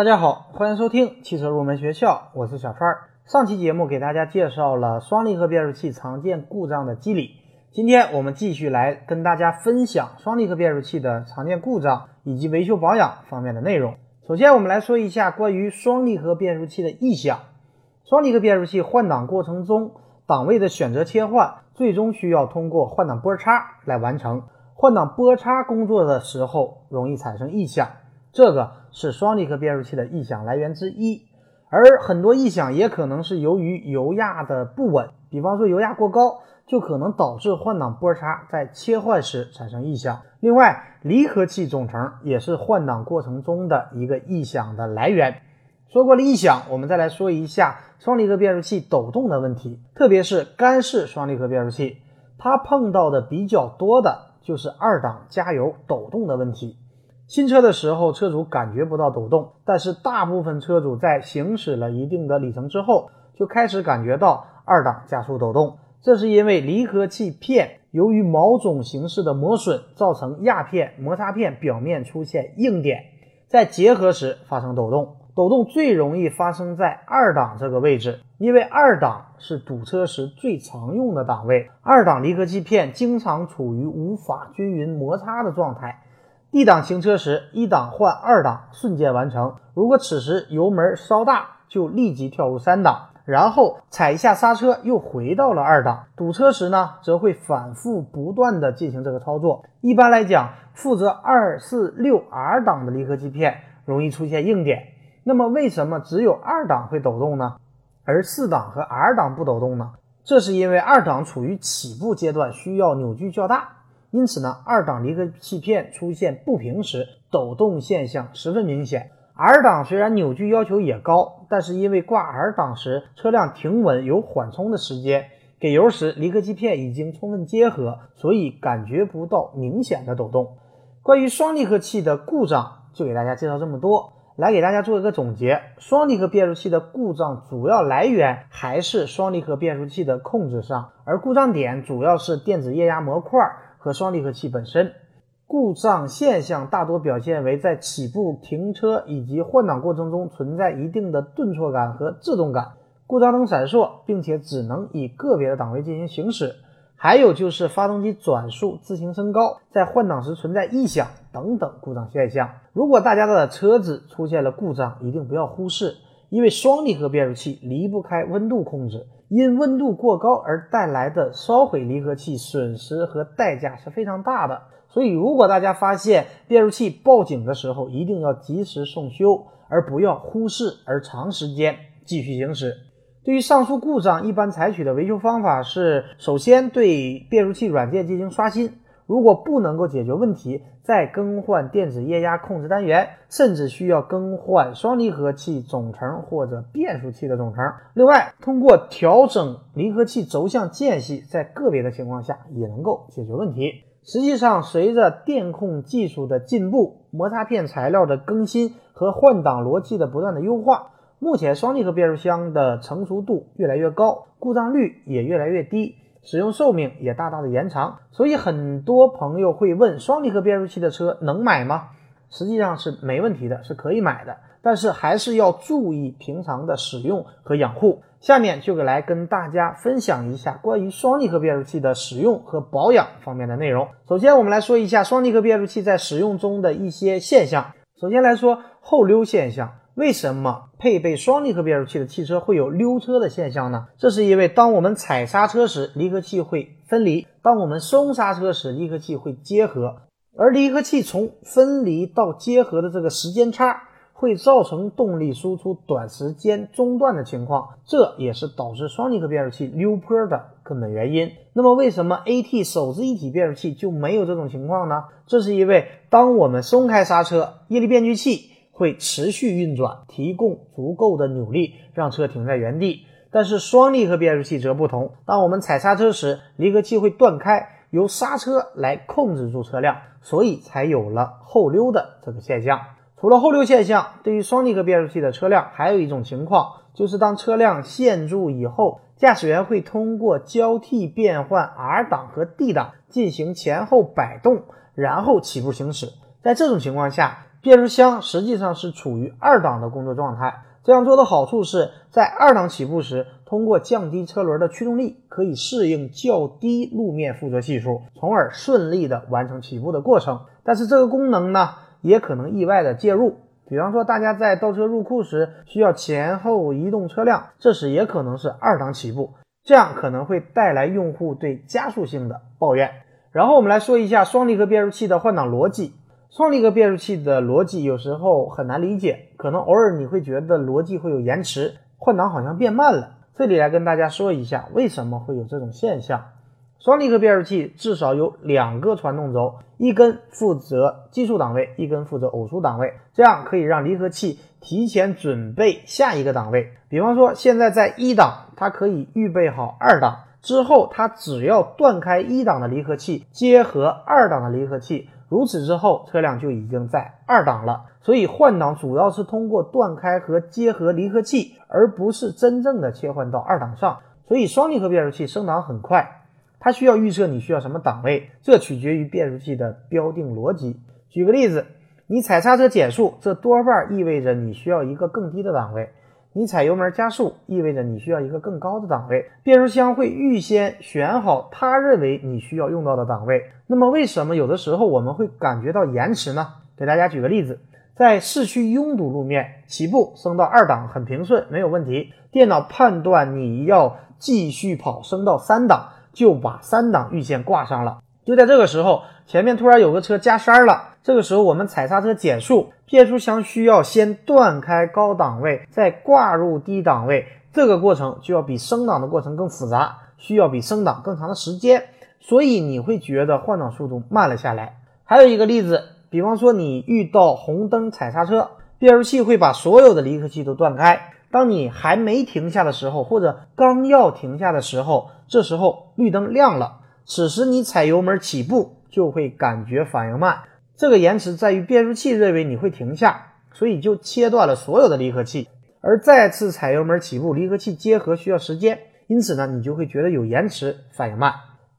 大家好，欢迎收听汽车入门学校，我是小川。上期节目给大家介绍了双离合变速器常见故障的机理，今天我们继续来跟大家分享双离合变速器的常见故障以及维修保养方面的内容。首先，我们来说一下关于双离合变速器的异响。双离合变速器换挡过程中，档位的选择切换最终需要通过换挡拨叉来完成。换挡拨叉工作的时候容易产生异响，这个是双离合变速器的异响来源之一。而很多异响也可能是由于油压的不稳，比方说油压过高，就可能导致换挡拨叉在切换时产生异响。另外，离合器总成也是换挡过程中的一个异响的来源。说过了异响，我们再来说一下双离合变速器抖动的问题，特别是干式双离合变速器，它碰到的比较多的。就是二档加油抖动的问题。新车的时候，车主感觉不到抖动，但是大部分车主在行驶了一定的里程之后，就开始感觉到二档加速抖动。这是因为离合器片由于某种形式的磨损，造成压片、摩擦片表面出现硬点，在结合时发生抖动。抖动最容易发生在二档这个位置，因为二档是堵车时最常用的档位。二档离合器片经常处于无法均匀摩擦的状态。D 档行车时，一档换二档瞬间完成。如果此时油门稍大，就立即跳入三档，然后踩一下刹车，又回到了二档。堵车时呢，则会反复不断的进行这个操作。一般来讲，负责二四六 R 档的离合器片容易出现硬点。那么为什么只有二档会抖动呢？而四档和 R 档不抖动呢？这是因为二档处于起步阶段，需要扭矩较大，因此呢，二档离合器片出现不平时，抖动现象十分明显。R 档虽然扭矩要求也高，但是因为挂 R 档时车辆停稳有缓冲的时间，给油时离合器片已经充分结合，所以感觉不到明显的抖动。关于双离合器的故障，就给大家介绍这么多。来给大家做一个总结，双离合变速器的故障主要来源还是双离合变速器的控制上，而故障点主要是电子液压模块和双离合器本身。故障现象大多表现为在起步、停车以及换挡过程中存在一定的顿挫感和制动感，故障灯闪烁，并且只能以个别的档位进行行驶。还有就是发动机转速自行升高，在换挡时存在异响等等故障现象。如果大家的车子出现了故障，一定不要忽视，因为双离合变速器离不开温度控制，因温度过高而带来的烧毁离合器损失和代价是非常大的。所以，如果大家发现变速器报警的时候，一定要及时送修，而不要忽视而长时间继续行驶。对于上述故障，一般采取的维修方法是：首先对变速器软件进行刷新，如果不能够解决问题，再更换电子液压控制单元，甚至需要更换双离合器总成或者变速器的总成。另外，通过调整离合器轴向间隙，在个别的情况下也能够解决问题。实际上，随着电控技术的进步，摩擦片材料的更新和换挡逻辑的不断的优化。目前双离合变速箱的成熟度越来越高，故障率也越来越低，使用寿命也大大的延长。所以很多朋友会问：双离合变速器的车能买吗？实际上是没问题的，是可以买的，但是还是要注意平常的使用和养护。下面就来跟大家分享一下关于双离合变速器的使用和保养方面的内容。首先，我们来说一下双离合变速器在使用中的一些现象。首先来说后溜现象。为什么配备双离合变速器的汽车会有溜车的现象呢？这是因为当我们踩刹车时，离合器会分离；当我们松刹车时，离合器会结合。而离合器从分离到结合的这个时间差，会造成动力输出短时间中断的情况，这也是导致双离合变速器溜坡的根本原因。那么，为什么 AT 手自一体变速器就没有这种情况呢？这是因为当我们松开刹车，液力变矩器。会持续运转，提供足够的扭力，让车停在原地。但是双离合变速器则不同，当我们踩刹车时，离合器会断开，由刹车来控制住车辆，所以才有了后溜的这个现象。除了后溜现象，对于双离合变速器的车辆，还有一种情况，就是当车辆陷住以后，驾驶员会通过交替变换 R 档和 D 档进行前后摆动，然后起步行驶。在这种情况下，变速箱实际上是处于二档的工作状态。这样做的好处是在二档起步时，通过降低车轮的驱动力，可以适应较低路面附着系数，从而顺利的完成起步的过程。但是这个功能呢，也可能意外的介入。比方说，大家在倒车入库时需要前后移动车辆，这时也可能是二档起步，这样可能会带来用户对加速性的抱怨。然后我们来说一下双离合变速器的换挡逻辑。双离合变速器的逻辑有时候很难理解，可能偶尔你会觉得逻辑会有延迟，换挡好像变慢了。这里来跟大家说一下为什么会有这种现象。双离合变速器至少有两个传动轴，一根负责奇数档位，一根负责偶数档位，这样可以让离合器提前准备下一个档位。比方说现在在一档，它可以预备好二档，之后它只要断开一档的离合器，结合二档的离合器。如此之后，车辆就已经在二档了。所以换挡主要是通过断开和结合离合器，而不是真正的切换到二档上。所以双离合变速器升档很快，它需要预测你需要什么档位，这取决于变速器的标定逻辑。举个例子，你踩刹车减速，这多半意味着你需要一个更低的档位。你踩油门加速，意味着你需要一个更高的档位。变速箱会预先选好他认为你需要用到的档位。那么，为什么有的时候我们会感觉到延迟呢？给大家举个例子，在市区拥堵路面，起步升到二档很平顺，没有问题。电脑判断你要继续跑，升到三档，就把三档预先挂上了。就在这个时候，前面突然有个车加塞了，这个时候我们踩刹车减速。变速箱需要先断开高档位，再挂入低档位，这个过程就要比升档的过程更复杂，需要比升档更长的时间，所以你会觉得换挡速度慢了下来。还有一个例子，比方说你遇到红灯踩刹车，变速器会把所有的离合器都断开，当你还没停下的时候，或者刚要停下的时候，这时候绿灯亮了，此时你踩油门起步就会感觉反应慢。这个延迟在于变速器认为你会停下，所以就切断了所有的离合器，而再次踩油门起步，离合器结合需要时间，因此呢，你就会觉得有延迟，反应慢。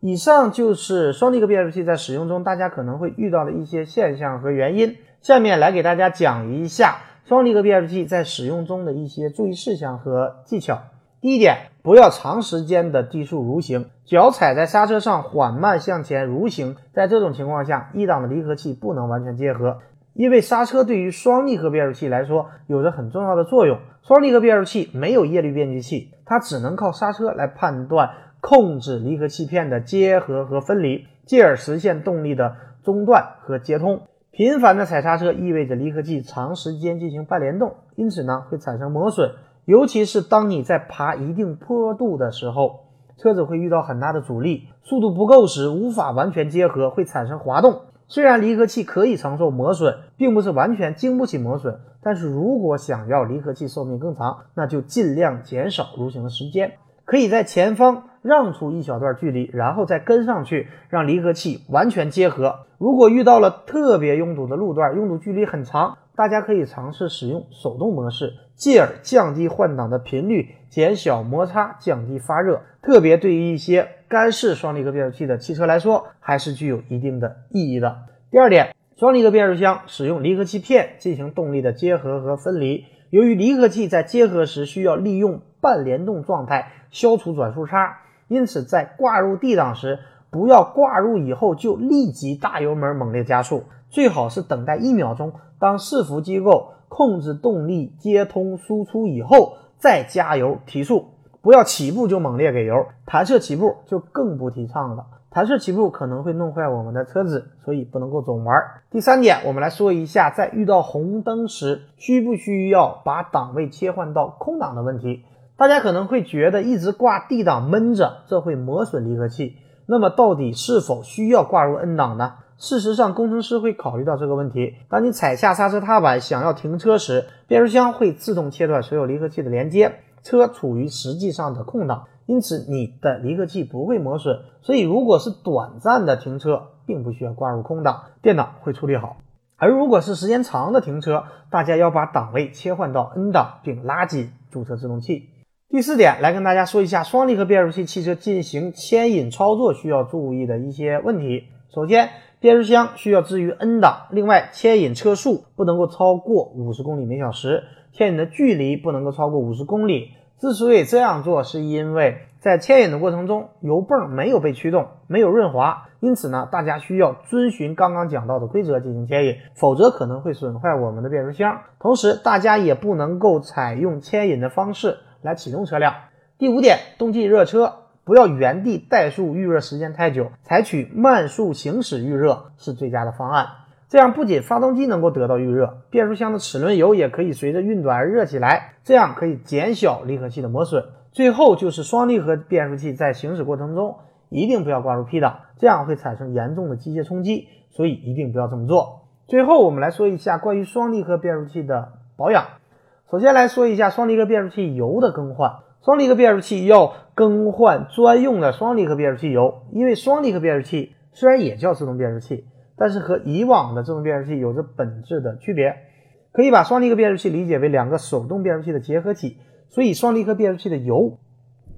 以上就是双离合变速器在使用中大家可能会遇到的一些现象和原因。下面来给大家讲一下双离合变速器在使用中的一些注意事项和技巧。第一点，不要长时间的低速蠕行，脚踩在刹车上缓慢向前蠕行。在这种情况下，一档的离合器不能完全结合，因为刹车对于双离合变速器来说有着很重要的作用。双离合变速器没有液力变矩器，它只能靠刹车来判断、控制离合器片的结合和分离，进而实现动力的中断和接通。频繁的踩刹车意味着离合器长时间进行半联动，因此呢会产生磨损。尤其是当你在爬一定坡度的时候，车子会遇到很大的阻力，速度不够时无法完全结合，会产生滑动。虽然离合器可以承受磨损，并不是完全经不起磨损，但是如果想要离合器寿命更长，那就尽量减少蠕行的时间，可以在前方让出一小段距离，然后再跟上去，让离合器完全结合。如果遇到了特别拥堵的路段，拥堵距离很长。大家可以尝试使用手动模式，进而降低换挡的频率，减小摩擦，降低发热。特别对于一些干式双离合变速器的汽车来说，还是具有一定的意义的。第二点，双离合变速箱使用离合器片进行动力的结合和分离。由于离合器在结合时需要利用半联动状态消除转速差，因此在挂入 D 档时，不要挂入以后就立即大油门猛烈加速，最好是等待一秒钟。当伺服机构控制动力接通输出以后，再加油提速，不要起步就猛烈给油，弹射起步就更不提倡了。弹射起步可能会弄坏我们的车子，所以不能够总玩。第三点，我们来说一下，在遇到红灯时，需不需要把档位切换到空档的问题。大家可能会觉得一直挂 D 档闷着，这会磨损离合器。那么到底是否需要挂入 N 档呢？事实上，工程师会考虑到这个问题。当你踩下刹车踏板想要停车时，变速箱会自动切断所有离合器的连接，车处于实际上的空档，因此你的离合器不会磨损。所以，如果是短暂的停车，并不需要挂入空档，电脑会处理好。而如果是时间长的停车，大家要把档位切换到 N 档，并拉紧驻车制动器。第四点，来跟大家说一下双离合变速器汽车进行牵引操作需要注意的一些问题。首先，变速箱需要置于 N 档，另外牵引车速不能够超过五十公里每小时，牵引的距离不能够超过五十公里。之所以这样做，是因为在牵引的过程中，油泵没有被驱动，没有润滑，因此呢，大家需要遵循刚刚讲到的规则进行牵引，否则可能会损坏我们的变速箱。同时，大家也不能够采用牵引的方式来启动车辆。第五点，冬季热车不要原地怠速预热时间太久，采取慢速行驶预热是最佳的方案。这样不仅发动机能够得到预热，变速箱的齿轮油也可以随着运转而热起来，这样可以减小离合器的磨损。最后就是双离合变速器在行驶过程中一定不要挂入 P 档，这样会产生严重的机械冲击，所以一定不要这么做。最后我们来说一下关于双离合变速器的保养。首先来说一下双离合变速器油的更换。双离合变速器要更换专用的双离合变速器油，因为双离合变速器虽然也叫自动变速器。但是和以往的自动变速器有着本质的区别，可以把双离合变速器理解为两个手动变速器的结合体，所以双离合变速器的油，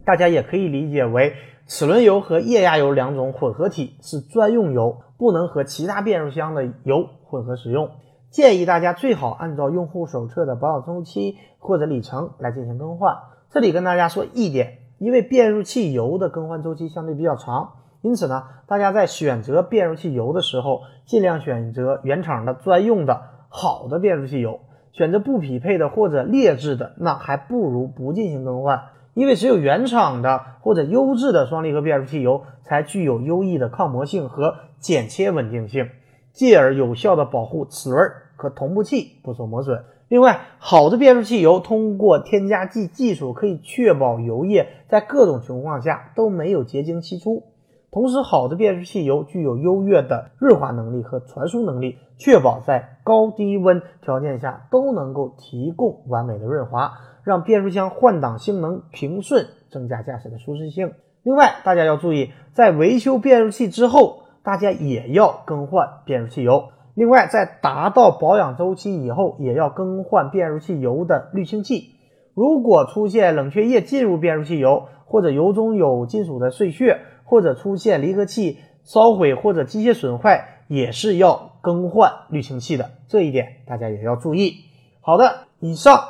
大家也可以理解为齿轮油和液压油两种混合体，是专用油，不能和其他变速箱的油混合使用。建议大家最好按照用户手册的保养周期或者里程来进行更换。这里跟大家说一点，因为变速器油的更换周期相对比较长。因此呢，大家在选择变速器油的时候，尽量选择原厂的专用的好的变速器油。选择不匹配的或者劣质的，那还不如不进行更换。因为只有原厂的或者优质的双离合变速器油，才具有优异的抗磨性和剪切稳定性，进而有效的保护齿轮和同步器不受磨损。另外，好的变速器油通过添加剂技术，可以确保油液在各种情况下都没有结晶析出。同时，好的变速器油具有优越的润滑能力和传输能力，确保在高低温条件下都能够提供完美的润滑，让变速箱换挡性能平顺，增加驾驶的舒适性。另外，大家要注意，在维修变速器之后，大家也要更换变速器油。另外，在达到保养周期以后，也要更换变速器油的滤清器。如果出现冷却液进入变速器油，或者油中有金属的碎屑，或者出现离合器烧毁或者机械损坏，也是要更换滤清器的，这一点大家也要注意。好的，以上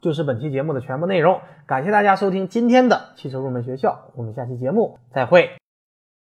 就是本期节目的全部内容，感谢大家收听今天的汽车入门学校，我们下期节目再会。